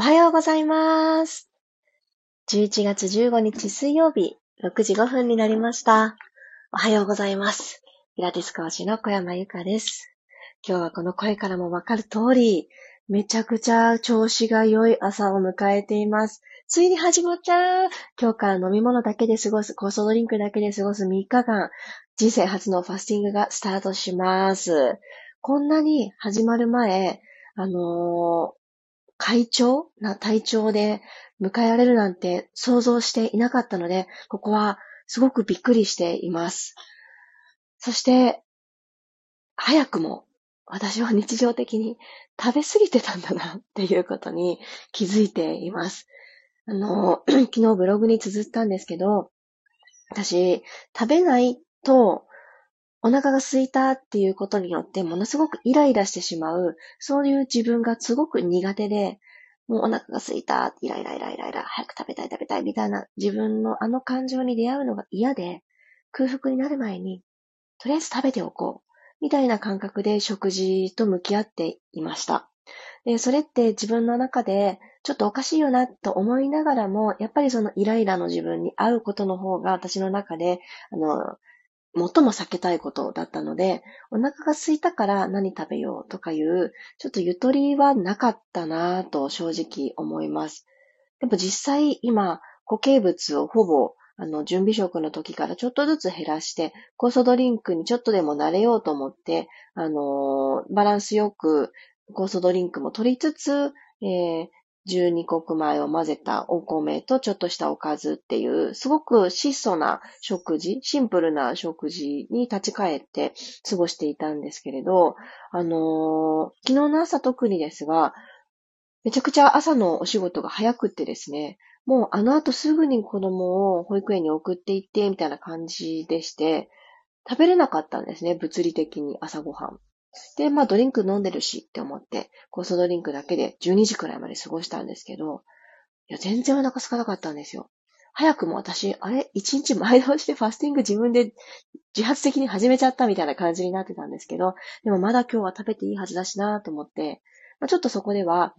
おはようございます。11月15日水曜日、6時5分になりました。おはようございます。ピラティス講師の小山由かです。今日はこの声からもわかる通り、めちゃくちゃ調子が良い朝を迎えています。ついに始まっちゃう今日から飲み物だけで過ごす、酵素ドリンクだけで過ごす3日間、人生初のファスティングがスタートします。こんなに始まる前、あのー、会長？な体調で迎えられるなんて想像していなかったので、ここはすごくびっくりしています。そして、早くも私は日常的に食べ過ぎてたんだなっていうことに気づいています。あの、昨日ブログに綴ったんですけど、私、食べないとお腹が空いたっていうことによってものすごくイライラしてしまう、そういう自分がすごく苦手で、もうお腹が空いた、イライライライライラ、早く食べたい食べたいみたいな自分のあの感情に出会うのが嫌で、空腹になる前に、とりあえず食べておこう、みたいな感覚で食事と向き合っていました。で、それって自分の中でちょっとおかしいよなと思いながらも、やっぱりそのイライラの自分に合うことの方が私の中で、あの、最も避けたいことだったので、お腹が空いたから何食べようとかいう、ちょっとゆとりはなかったなぁと正直思います。でも実際今、固形物をほぼあの、準備食の時からちょっとずつ減らして、酵素ドリンクにちょっとでも慣れようと思って、あのー、バランスよく酵素ドリンクも取りつつ、えー、12穀米を混ぜたお米とちょっとしたおかずっていう、すごく質素な食事、シンプルな食事に立ち返って過ごしていたんですけれど、あのー、昨日の朝特にですが、めちゃくちゃ朝のお仕事が早くってですね、もうあの後すぐに子供を保育園に送って行って、みたいな感じでして、食べれなかったんですね、物理的に朝ごはん。で、まあドリンク飲んでるしって思って、酵素ドリンクだけで12時くらいまで過ごしたんですけど、いや、全然お腹空かなかったんですよ。早くも私、あれ？一日前倒してファスティング自分で自発的に始めちゃったみたいな感じになってたんですけど、でもまだ今日は食べていいはずだしなと思って、まあ、ちょっとそこでは、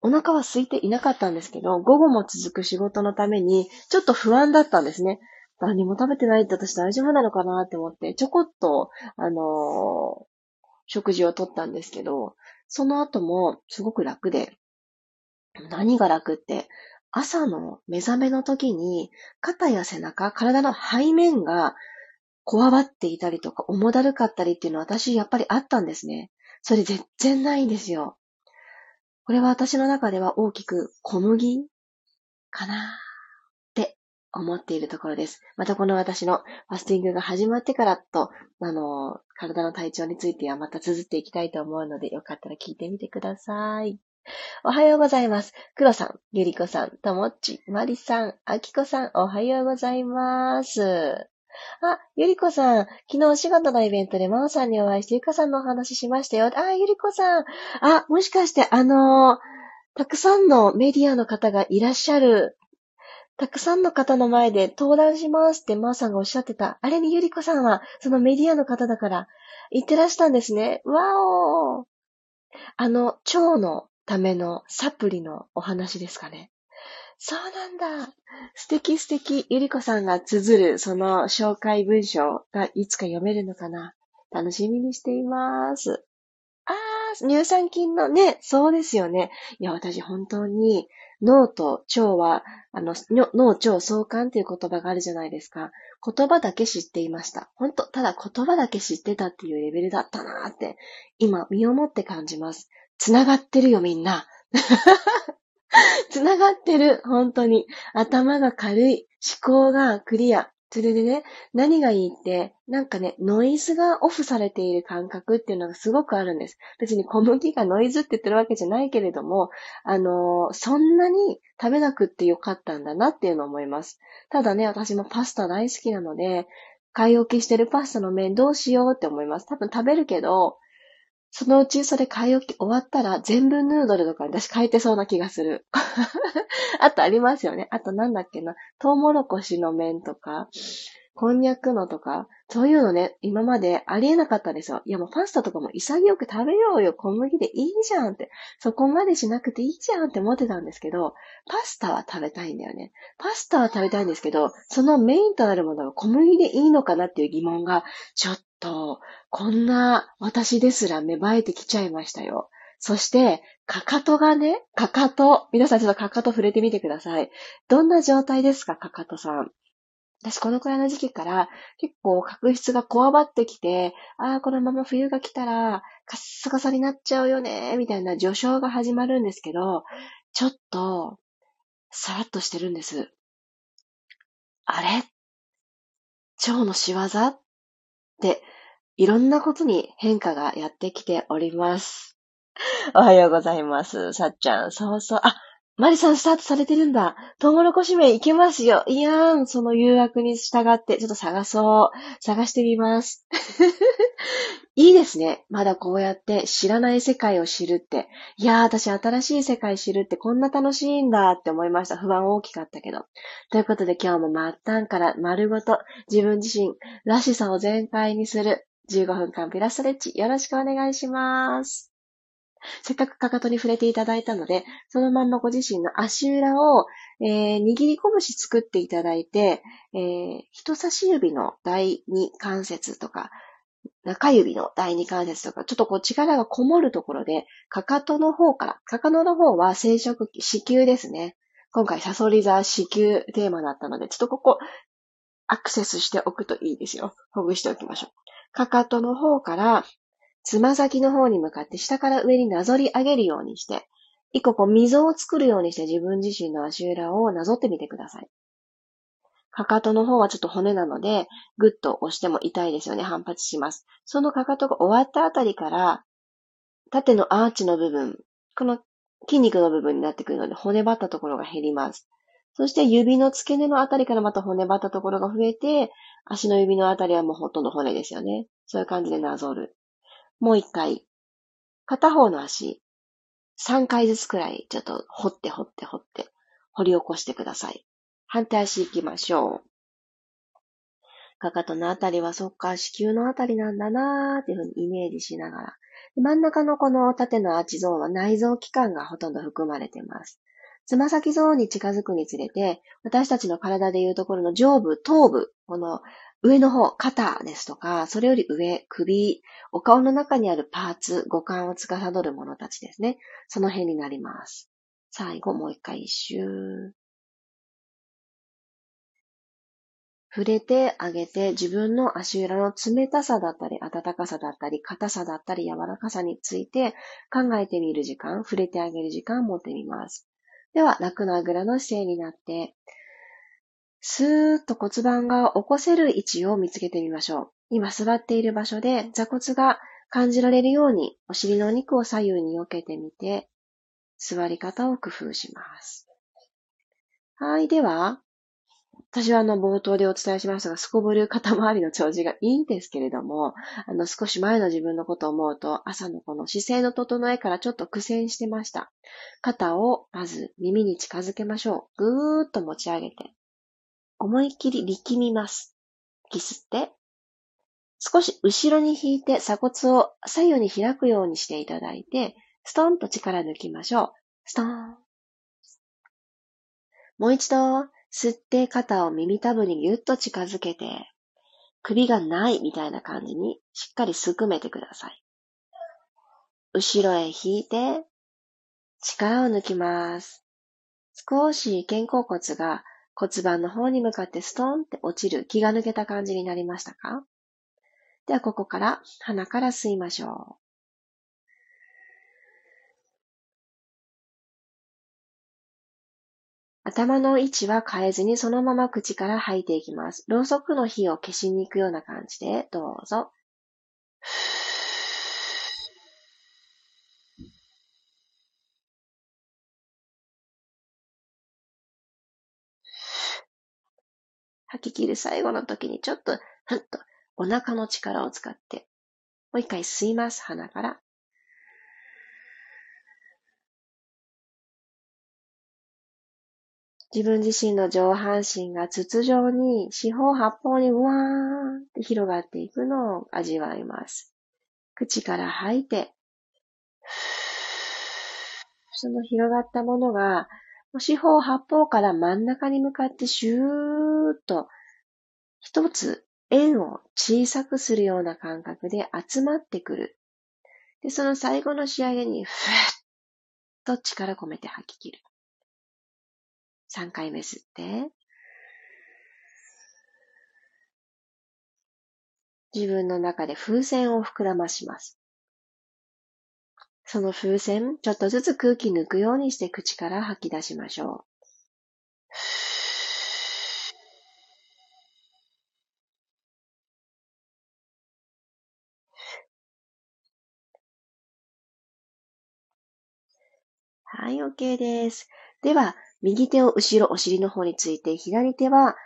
お腹は空いていなかったんですけど、午後も続く仕事のために、ちょっと不安だったんですね。何も食べてないって私大丈夫なのかなって思って、ちょこっと、あの食事をとったんですけど、その後もすごく楽で、何が楽って、朝の目覚めの時に肩や背中、体の背面がこわばっていたりとか重だるかったりっていうのは私やっぱりあったんですね。それ全然ないんですよ。これは私の中では大きく小麦かなって思っているところです。またこの私のファスティングが始まってからと、あの、体の体調についてはまた綴っていきたいと思うので、よかったら聞いてみてください。おはようございます。黒さん、ゆりこさん、ともっち、まりさん、あきこさん、おはようございます。あ、ゆりこさん、昨日お仕事のイベントでまおさんにお会いして、ゆかさんのお話しましたよ。あ、ゆりこさん。あ、もしかしてあのたくさんのメディアの方がいらっしゃるたくさんの方の前で登壇しますってマーさんがおっしゃってた。あれにゆりこさんは、そのメディアの方だから、言ってらしたんですね。わおあの、腸のためのサプリのお話ですかね。そうなんだ。素敵素敵。ゆりこさんが綴るその紹介文章がいつか読めるのかな。楽しみにしています。あー、乳酸菌のね、そうですよね。いや、私本当に脳と腸は、あの、脳腸相関っていう言葉があるじゃないですか。言葉だけ知っていました。本当ただ言葉だけ知ってたっていうレベルだったなーって、今、身をもって感じます。繋がってるよ、みんな。繋がってる、本当に。頭が軽い、思考がクリア。それでね、何がいいって、なんかね、ノイズがオフされている感覚っていうのがすごくあるんです。別に小麦がノイズって言ってるわけじゃないけれども、あのー、そんなに食べなくってよかったんだなっていうのを思います。ただね、私もパスタ大好きなので、買い置きしてるパスタの麺どうしようって思います。多分食べるけど、そのうちそれ買い置き終わったら全部ヌードルとか私買えてそうな気がする。あとありますよね。あとなんだっけな。トウモロコシの麺とか。こんにゃくのとか、そういうのね、今までありえなかったんですよ。いやもうパスタとかも潔く食べようよ。小麦でいいじゃんって。そこまでしなくていいじゃんって思ってたんですけど、パスタは食べたいんだよね。パスタは食べたいんですけど、そのメインとなるものが小麦でいいのかなっていう疑問が、ちょっと、こんな私ですら芽生えてきちゃいましたよ。そして、かかとがね、かかと。皆さんちょっとかかと触れてみてください。どんな状態ですか、かかとさん。私このくらいの時期から結構角質がこわばってきて、ああ、このまま冬が来たらカッサカサになっちゃうよね、みたいな序章が始まるんですけど、ちょっと、さらっとしてるんです。あれ？腸の仕業？って、いろんなことに変化がやってきております。おはようございます。さっちゃん。そうそう。あ、マリさんスタートされてるんだ。トウモロコシ麺いけますよ。いやーん、その誘惑に従って、ちょっと探そう。探してみます。いいですね。まだこうやって知らない世界を知るって。いやー、私新しい世界知るってこんな楽しいんだって思いました。不安大きかったけど。ということで今日も末端から丸ごと自分自身らしさを全開にする15分間ピラストレッチよろしくお願いします。せっかくかかとに触れていただいたので、そのまんまご自身の足裏を、えー、握り拳作っていただいて、えー、人差し指の第二関節とか、中指の第二関節とか、ちょっとこう力がこもるところで、かかとの方から、かかとの方は生殖器、子宮ですね。今回サソリ座子宮テーマだったので、ちょっとここ、アクセスしておくといいですよ。ほぐしておきましょう。かかとの方からつま先の方に向かって下から上になぞり上げるようにして、一個こう溝を作るようにして自分自身の足裏をなぞってみてください。かかとの方はちょっと骨なので、ぐっと押しても痛いですよね。反発します。そのかかとが終わったあたりから、縦のアーチの部分、この筋肉の部分になってくるので、骨張ったところが減ります。そして指の付け根のあたりからまた骨張ったところが増えて、足の指のあたりはもうほとんど骨ですよね。そういう感じでなぞる。もう一回、片方の足、3回ずつくらい、ちょっと掘って掘って掘って、掘り起こしてください。反対足行きましょう。かかとのあたりはそっか、子宮のあたりなんだなーっていうふうにイメージしながら。真ん中のこの縦のアーチゾーンは内臓器官がほとんど含まれています。つま先ゾーンに近づくにつれて、私たちの体でいうところの上部、頭部、この上の方、肩ですとか、それより上、首、お顔の中にあるパーツ、五感を司るものたちですね。その辺になります。最後、もう一回一周。触れてあげて自分の足裏の冷たさだったり、暖かさだったり、硬さだったり、柔らかさについて考えてみる時間、触れてあげる時間を持ってみます。では、楽なあぐらの姿勢になって、スーッと骨盤が起こせる位置を見つけてみましょう。今座っている場所で座骨が感じられるようにお尻のお肉を左右に避けてみて、座り方を工夫します。はい。では、私はあの冒頭でお伝えしましたが、すこぶる肩周りの調子がいいんですけれども、あの少し前の自分のことを思うと、朝のこの姿勢の整えからちょっと苦戦してました。肩をまず耳に近づけましょう。ぐーっと持ち上げて、思いっきり力みます。息吸って、少し後ろに引いて鎖骨を左右に開くようにしていただいて、ストンと力抜きましょう。ストーン。もう一度、吸って肩を耳たぶにぎゅっと近づけて、首がないみたいな感じにしっかりすくめてください。後ろへ引いて、力を抜きます。少し肩甲骨が骨盤の方に向かってストンって落ちる気が抜けた感じになりましたか？ではここから鼻から吸いましょう。頭の位置は変えずにそのまま口から吐いていきます。ろうそくの火を消しに行くような感じでどうぞ。吐き切る最後の時にちょっと、ふんとお腹の力を使って、もう一回吸います、鼻から。自分自身の上半身が筒状に四方八方にうわーって広がっていくのを味わいます。口から吐いて、その広がったものが、四方八方から真ん中に向かってシューッと一つ円を小さくするような感覚で集まってくる。で、その最後の仕上げに、ふーっと力込めて吐き切る。3回目吸って、自分の中で風船を膨らまします。その風船、ちょっとずつ空気抜くようにして口から吐き出しましょう。はい、OK です。では、右手を後ろ、お尻の方について、左手は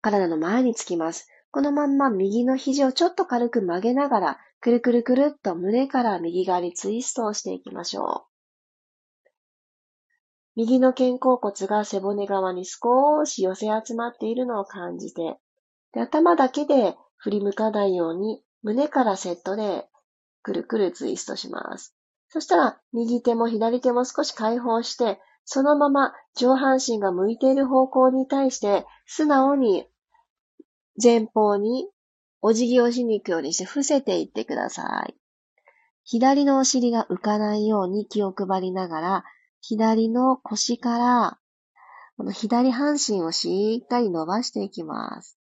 体の前につきます。このまんま右の肘をちょっと軽く曲げながら、くるくるくるっと胸から右側にツイストをしていきましょう。右の肩甲骨が背骨側に少し寄せ集まっているのを感じて、で頭だけで振り向かないように胸からセットでくるくるツイストします。そしたら、右手も左手も少し解放して、そのまま上半身が向いている方向に対して、素直に前方にお辞儀をしに行くようにして伏せていってください。左のお尻が浮かないように気を配りながら、左の腰から、この左半身をしっかり伸ばしていきます。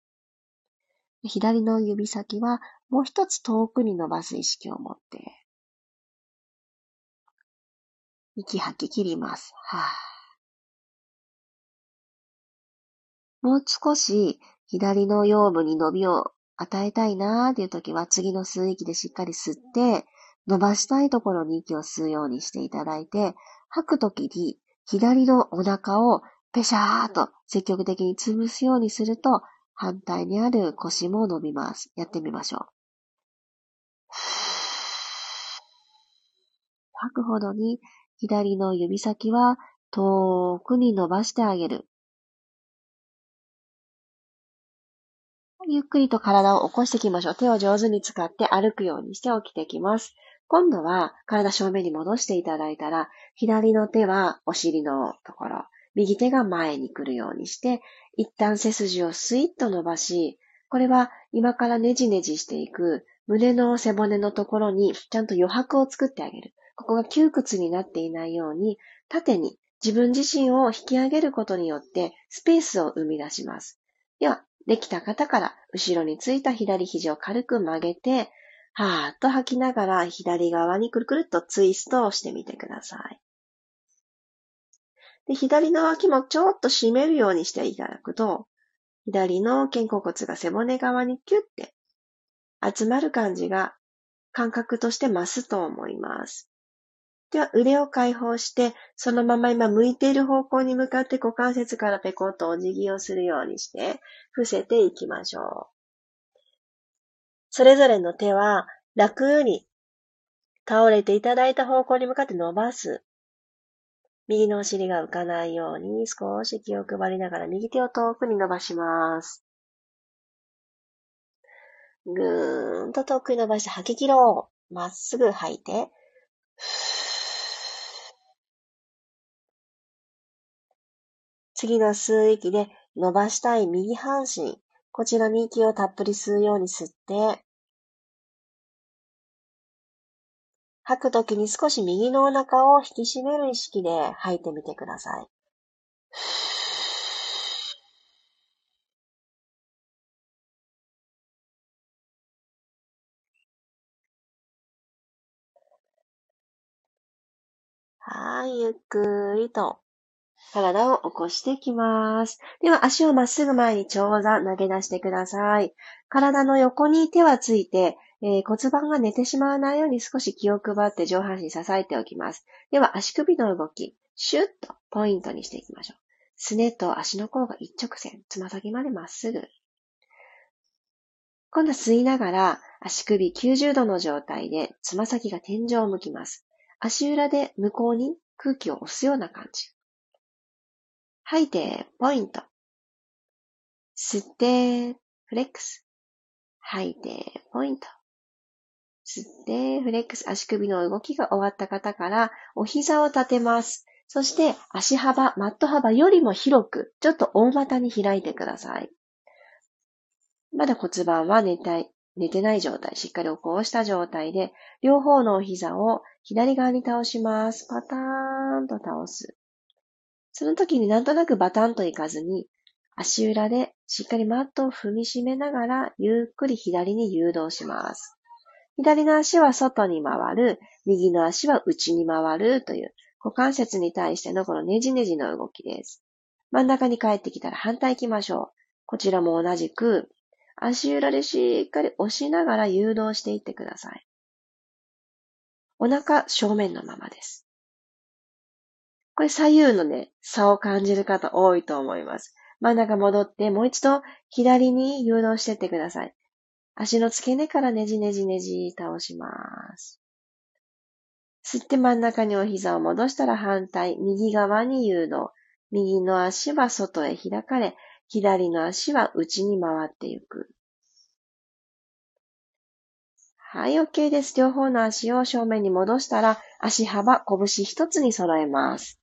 左の指先はもう一つ遠くに伸ばす意識を持って、息吐き切ります。はぁ。もう少し左の腰部に伸びを与えたいなーっていう時は次の吸う息でしっかり吸って、伸ばしたいところに息を吸うようにしていただいて、吐く時に左のお腹をペシャーと積極的に潰すようにすると、反対にある腰も伸びます。やってみましょう。吐くほどに左の指先は遠くに伸ばしてあげる。ゆっくりと体を起こしていきましょう。手を上手に使って歩くようにして起きてきます。今度は体正面に戻していただいたら、左の手はお尻のところ、右手が前に来るようにして、一旦背筋をスイッと伸ばし、これは今からネジネジしていく胸の背骨のところにちゃんと余白を作ってあげる。ここが窮屈になっていないように、縦に自分自身を引き上げることによってスペースを生み出します。では、できた方から後ろについた左肘を軽く曲げて、はーっと吐きながら左側にくるくるっとツイストをしてみてください。で左の脇もちょっと締めるようにしていただくと、左の肩甲骨が背骨側にキュッて集まる感じが感覚として増すと思います。では腕を解放して、そのまま今向いている方向に向かって股関節からペコッとお辞儀をするようにして、伏せていきましょう。それぞれの手は楽に倒れていただいた方向に向かって伸ばす。右のお尻が浮かないように少し気を配りながら右手を遠くに伸ばします。ぐーんと遠くに伸ばして吐き切ろう。まっすぐ吐いて。次の吸う息で伸ばしたい右半身、こちらに息をたっぷり吸うように吸って、吐くときに少し右のお腹を引き締める意識で吐いてみてください。はい、ゆっくりと。体を起こしていきます。では、足をまっすぐ前に長座投げ出してください。体の横に手はついて、えー、骨盤が寝てしまわないように少し気を配って上半身支えておきます。では、足首の動き、シュッとポイントにしていきましょう。すねと足の甲が一直線、つま先までまっすぐ。今度は吸いながら足首90度の状態でつま先が天井を向きます。足裏で向こうに空気を押すような感じ。吐いて、ポイント。吸って、フレックス。吐いて、ポイント。吸って、フレックス。足首の動きが終わった方から、お膝を立てます。そして、足幅、マット幅よりも広く、ちょっと大股に開いてください。まだ骨盤は寝たい、寝てない状態、しっかり起こした状態で、両方のお膝を左側に倒します。パターンと倒す。その時になんとなくバタンといかずに、足裏でしっかりマットを踏みしめながら、ゆっくり左に誘導します。左の足は外に回る、右の足は内に回るという股関節に対してのこのねじねじの動きです。真ん中に帰ってきたら反対行きましょう。こちらも同じく、足裏でしっかり押しながら誘導していってください。お腹正面のままです。これ左右のね、差を感じる方多いと思います。真ん中戻ってもう一度左に誘導してってください。足の付け根からねじねじねじ倒します。吸って真ん中にお膝を戻したら反対、右側に誘導。右の足は外へ開かれ、左の足は内に回っていく。はい、OK です。両方の足を正面に戻したら、足幅、拳一つに揃えます。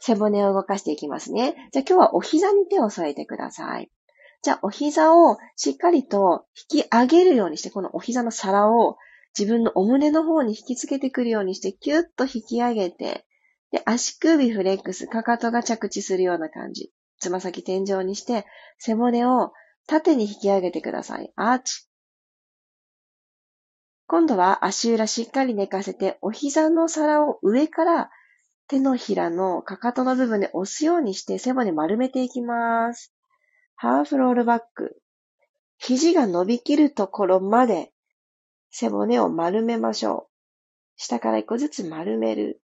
背骨を動かしていきますね。じゃあ今日はお膝に手を添えてください。じゃあお膝をしっかりと引き上げるようにして、このお膝の皿を自分のお胸の方に引きつけてくるようにして、キュッと引き上げて、で、足首フレックス、かかとが着地するような感じ。つま先天井にして、背骨を縦に引き上げてください。アーチ。今度は足裏しっかり寝かせて、お膝の皿を上から手のひらのかかとの部分で押すようにして背骨丸めていきます。ハーフロールバック。肘が伸びきるところまで背骨を丸めましょう。下から一個ずつ丸める。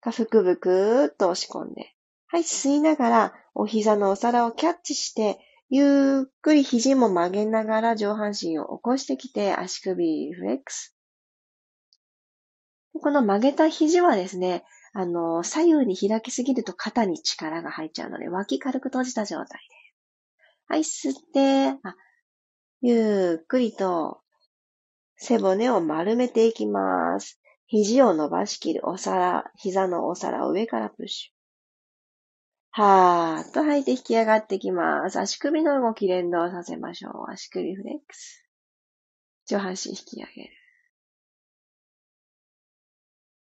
か、ふくぶくっと押し込んで。はい、吸いながら、お膝のお皿をキャッチして、ゆっくり肘も曲げながら上半身を起こしてきて、足首フレックス。この曲げた肘はですね、あの、左右に開きすぎると肩に力が入っちゃうので、脇軽く閉じた状態で。はい、吸って、あ、ゆっくりと背骨を丸めていきます。肘を伸ばしきるお皿、膝のお皿を上からプッシュ。はーっと吐いて引き上がってきます。足首の動き連動させましょう。足首フレックス。上半身引き上げる。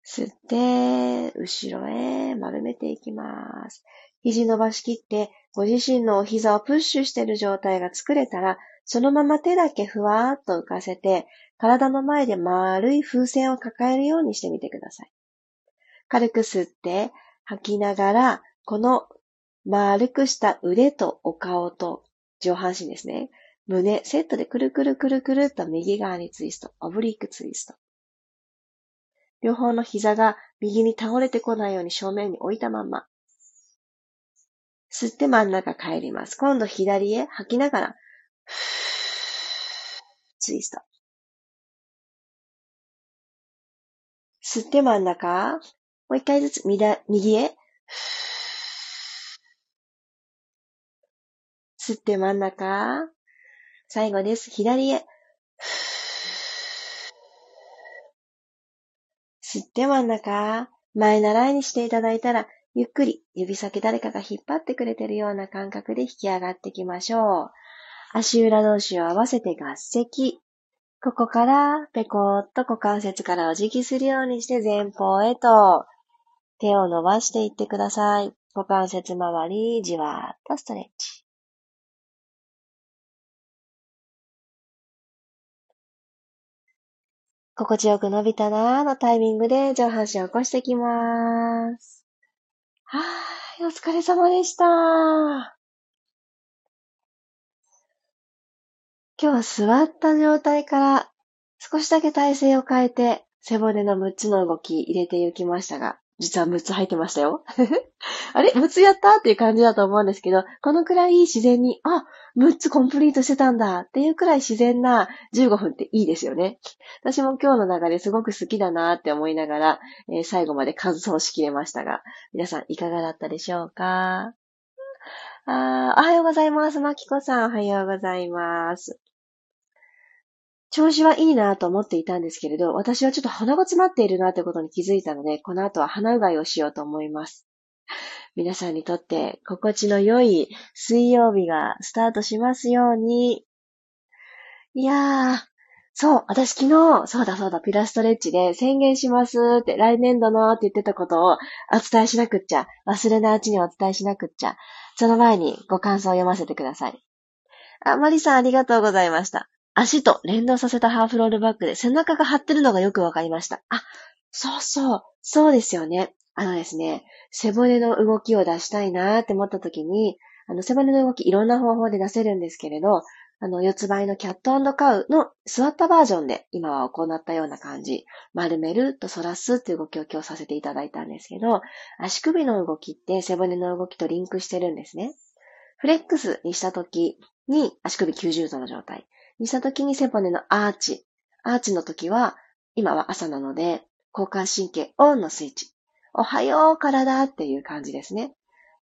吸って、後ろへ丸めていきます。肘伸ばしきって、ご自身のお膝をプッシュしている状態が作れたら、そのまま手だけふわーっと浮かせて、体の前で丸い風船を抱えるようにしてみてください。軽く吸って吐きながら、この丸くした腕とお顔と上半身ですね。胸、セットでくるくるくるくるっと右側にツイスト、オブリックツイスト。両方の膝が右に倒れてこないように正面に置いたまま。吸って真ん中帰ります。今度左へ吐きながら、ツイスト。吸って真ん中。もう一回ずつ右へ。吸って真ん中。最後です。左へ。吸って真ん中。前習いにしていただいたら、ゆっくり指先誰かが引っ張ってくれてるような感覚で引き上がってきましょう。足裏同士を合わせて合席。ここから、ペコーっと股関節からお辞儀するようにして前方へと手を伸ばしていってください。股関節周り、じわーっとストレッチ。心地よく伸びたなーのタイミングで上半身を起こしてきまーす。はーい、お疲れ様でした。今日は座った状態から少しだけ体勢を変えて背骨の6つの動き入れていきましたが、実は6つ入ってましたよ。あれ ?6 つやった？っていう感じだと思うんですけど、このくらい自然に、あ、6つコンプリートしてたんだっていうくらい自然な15分っていいですよね。私も今日の流れすごく好きだなって思いながら、えー、最後まで完走しきれましたが、皆さんいかがだったでしょうか？あおはようございます。まきこさん、おはようございます。調子はいいなと思っていたんですけれど、私はちょっと鼻が詰まっているなということに気づいたので、この後は鼻うがいをしようと思います。皆さんにとって心地の良い水曜日がスタートしますように。いやー、そう、私昨日、そうだそうだ、ピラストレッチで宣言しますって、来年度のって言ってたことをお伝えしなくっちゃ、忘れないうちにお伝えしなくっちゃ、その前にご感想を読ませてください。あ、マリさんありがとうございました。足と連動させたハーフロールバックで背中が張ってるのがよくわかりました。あ、そうそう、そうですよね。あのですね、背骨の動きを出したいなーって思った時に、あの、背骨の動きいろんな方法で出せるんですけれど、あの、四つ倍のキャットカウの座ったバージョンで今は行ったような感じ。丸めると反らすっていう動きを今日させていただいたんですけど、足首の動きって背骨の動きとリンクしてるんですね。フレックスにした時に足首90度の状態。にした時に背骨のアーチ。アーチの時は、今は朝なので、交感神経オンのスイッチ。おはよう体っていう感じですね。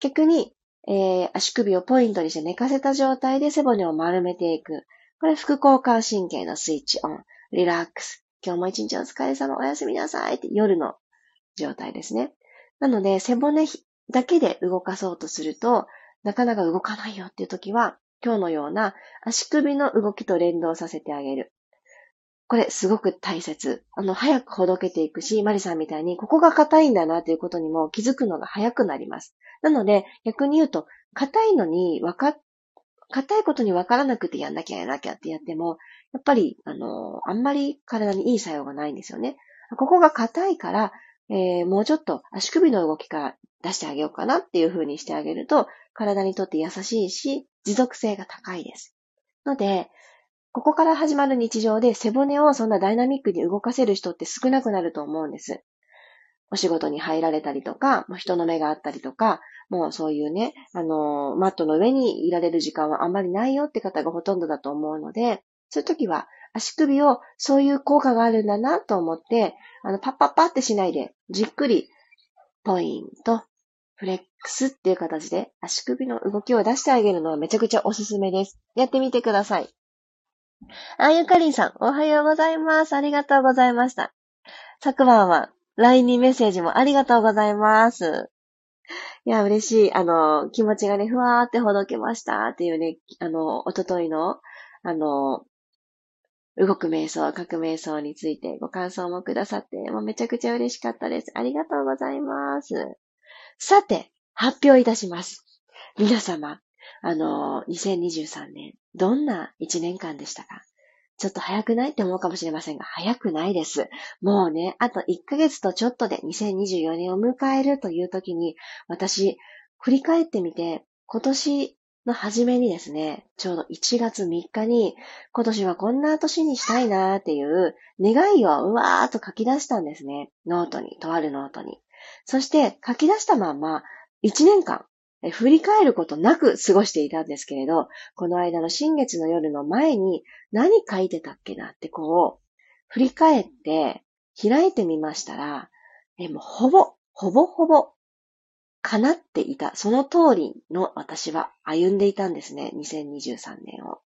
逆に、えー、足首をポイントにして寝かせた状態で背骨を丸めていく。これ副交感神経のスイッチオン。リラックス。今日も一日お疲れ様、おやすみなさいって夜の状態ですね。なので、背骨だけで動かそうとすると、なかなか動かないよっていう時は、今日のような足首の動きと連動させてあげる。これすごく大切。あの、早くほどけていくし、マリさんみたいに、ここが硬いんだなということにも気づくのが早くなります。なので、逆に言うと、硬いのにわか、硬いことにわからなくてやんなきゃやんなきゃってやっても、やっぱり、あの、あんまり体にいい作用がないんですよね。ここが硬いから、えー、もうちょっと足首の動きから出してあげようかなっていう風にしてあげると、体にとって優しいし、持続性が高いです。ので、ここから始まる日常で背骨をそんなダイナミックに動かせる人って少なくなると思うんです。お仕事に入られたりとか、人の目があったりとか、もうそういうね、あの、マットの上にいられる時間はあんまりないよって方がほとんどだと思うので、そういう時は足首をそういう効果があるんだなと思って、あの、パッパッパってしないで、じっくり、ポイント、フレックスっていう形で足首の動きを出してあげるのはめちゃくちゃおすすめです。やってみてください。あ、ゆかりんさん、おはようございます。ありがとうございました。昨晩は LINE にメッセージもありがとうございます。いや、嬉しい。あの、気持ちがね、ふわーってほどけましたっていうね、あの、おとといの、あの、動く瞑想、書く瞑想についてご感想もくださって、もうめちゃくちゃ嬉しかったです。ありがとうございます。さて、発表いたします。皆様、あの、2023年、どんな1年間でしたか？ちょっと早くないって思うかもしれませんが、早くないです。もうね、あと1ヶ月とちょっとで2024年を迎えるという時に、私、振り返ってみて、今年の初めにですね、ちょうど1月3日に、今年はこんな年にしたいなーっていう願いをうわーっと書き出したんですね。ノートに、とあるノートに。そして書き出したまま、1年間、振り返ることなく過ごしていたんですけれど、この間の新月の夜の前に何書いてたっけなってこう、振り返って開いてみましたら、えもうほぼ、ほぼほぼ叶っていた、その通りの私は歩んでいたんですね、2023年を。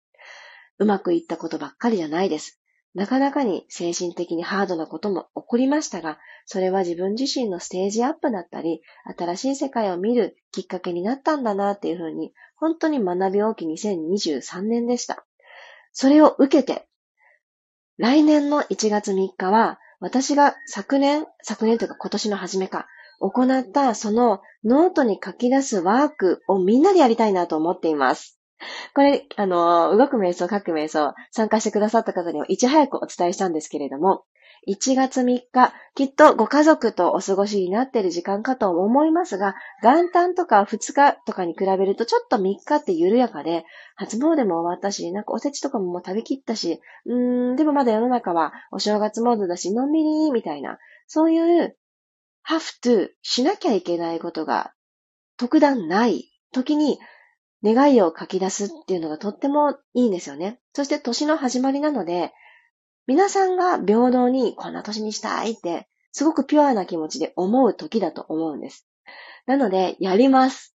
うまくいったことばっかりじゃないです。なかなかに精神的にハードなことも起こりましたが、それは自分自身のステージアップだったり、新しい世界を見るきっかけになったんだなっていうふうに、本当に学び大き2023年でした。それを受けて、来年の1月3日は、私が昨年、昨年というか今年の初めか、行ったそのノートに書き出すワークをみんなでやりたいなと思っています。これ、あの、動く瞑想、書く瞑想、参加してくださった方にはいち早くお伝えしたんですけれども、1月3日、きっとご家族とお過ごしになっている時間かと思いますが、元旦とか2日とかに比べるとちょっと3日って緩やかで、初詣も終わったし、なんかおせちとかももう食べきったし、うーん、でもまだ世の中はお正月モードだし、のんびりみたいな、そういう have to しなきゃいけないことが特段ない時に願いを書き出すっていうのがとってもいいんですよね。そして年の始まりなので、皆さんが平等にこんな年にしたいって、すごくピュアな気持ちで思う時だと思うんです。なので、やります。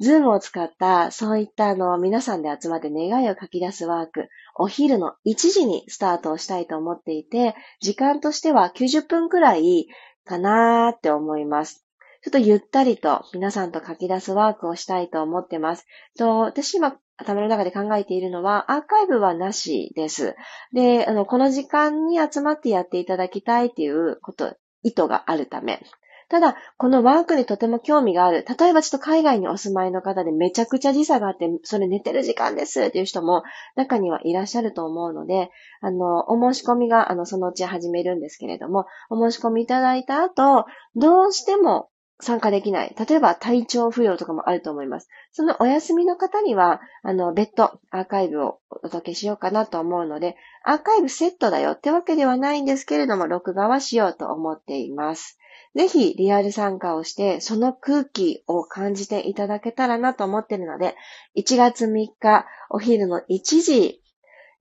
ズームを使った、そういったあの、皆さんで集まって願いを書き出すワーク、お昼の1時にスタートをしたいと思っていて、時間としては90分くらいかなーって思います。ちょっとゆったりと皆さんと書き出すワークをしたいと思ってます。と私今頭の中で考えているのは、アーカイブはなしです。で、あの、この時間に集まってやっていただきたいっていうこと、意図があるため。ただ、このワークにとても興味がある。例えばちょっと海外にお住まいの方でめちゃくちゃ時差があって、それ寝てる時間ですっていう人も中にはいらっしゃると思うので、あの、お申し込みが、あの、そのうち始めるんですけれども、お申し込みいただいた後、どうしても参加できない。例えば体調不良とかもあると思います。そのお休みの方には、あの、別途アーカイブをお届けしようかなと思うので、アーカイブセットだよってわけではないんですけれども、録画はしようと思っています。ぜひリアル参加をして、その空気を感じていただけたらなと思っているので、1月3日お昼の1時、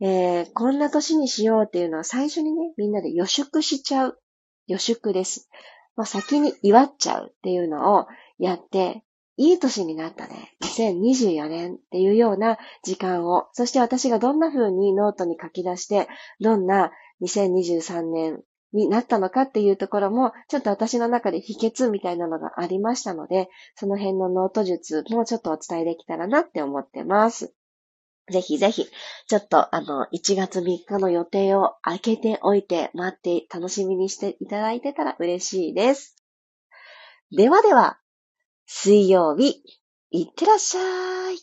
えー、こんな年にしようっていうのは最初にね、みんなで予祝しちゃう。予祝です。まあ、先に祝っちゃうっていうのをやって、いい年になったね。2024年っていうような時間を、そして私がどんな風にノートに書き出して、どんな2023年になったのかっていうところも、ちょっと私の中で秘訣みたいなのがありましたので、その辺のノート術もちょっとお伝えできたらなって思ってます。ぜひぜひ、ちょっとあの、1月3日の予定を開けておいて、待って楽しみにしていただいてたら嬉しいです。ではでは、水曜日、いってらっしゃい。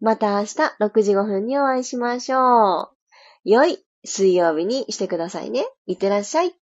また明日6時5分にお会いしましょう。良い水曜日にしてくださいね。いってらっしゃい。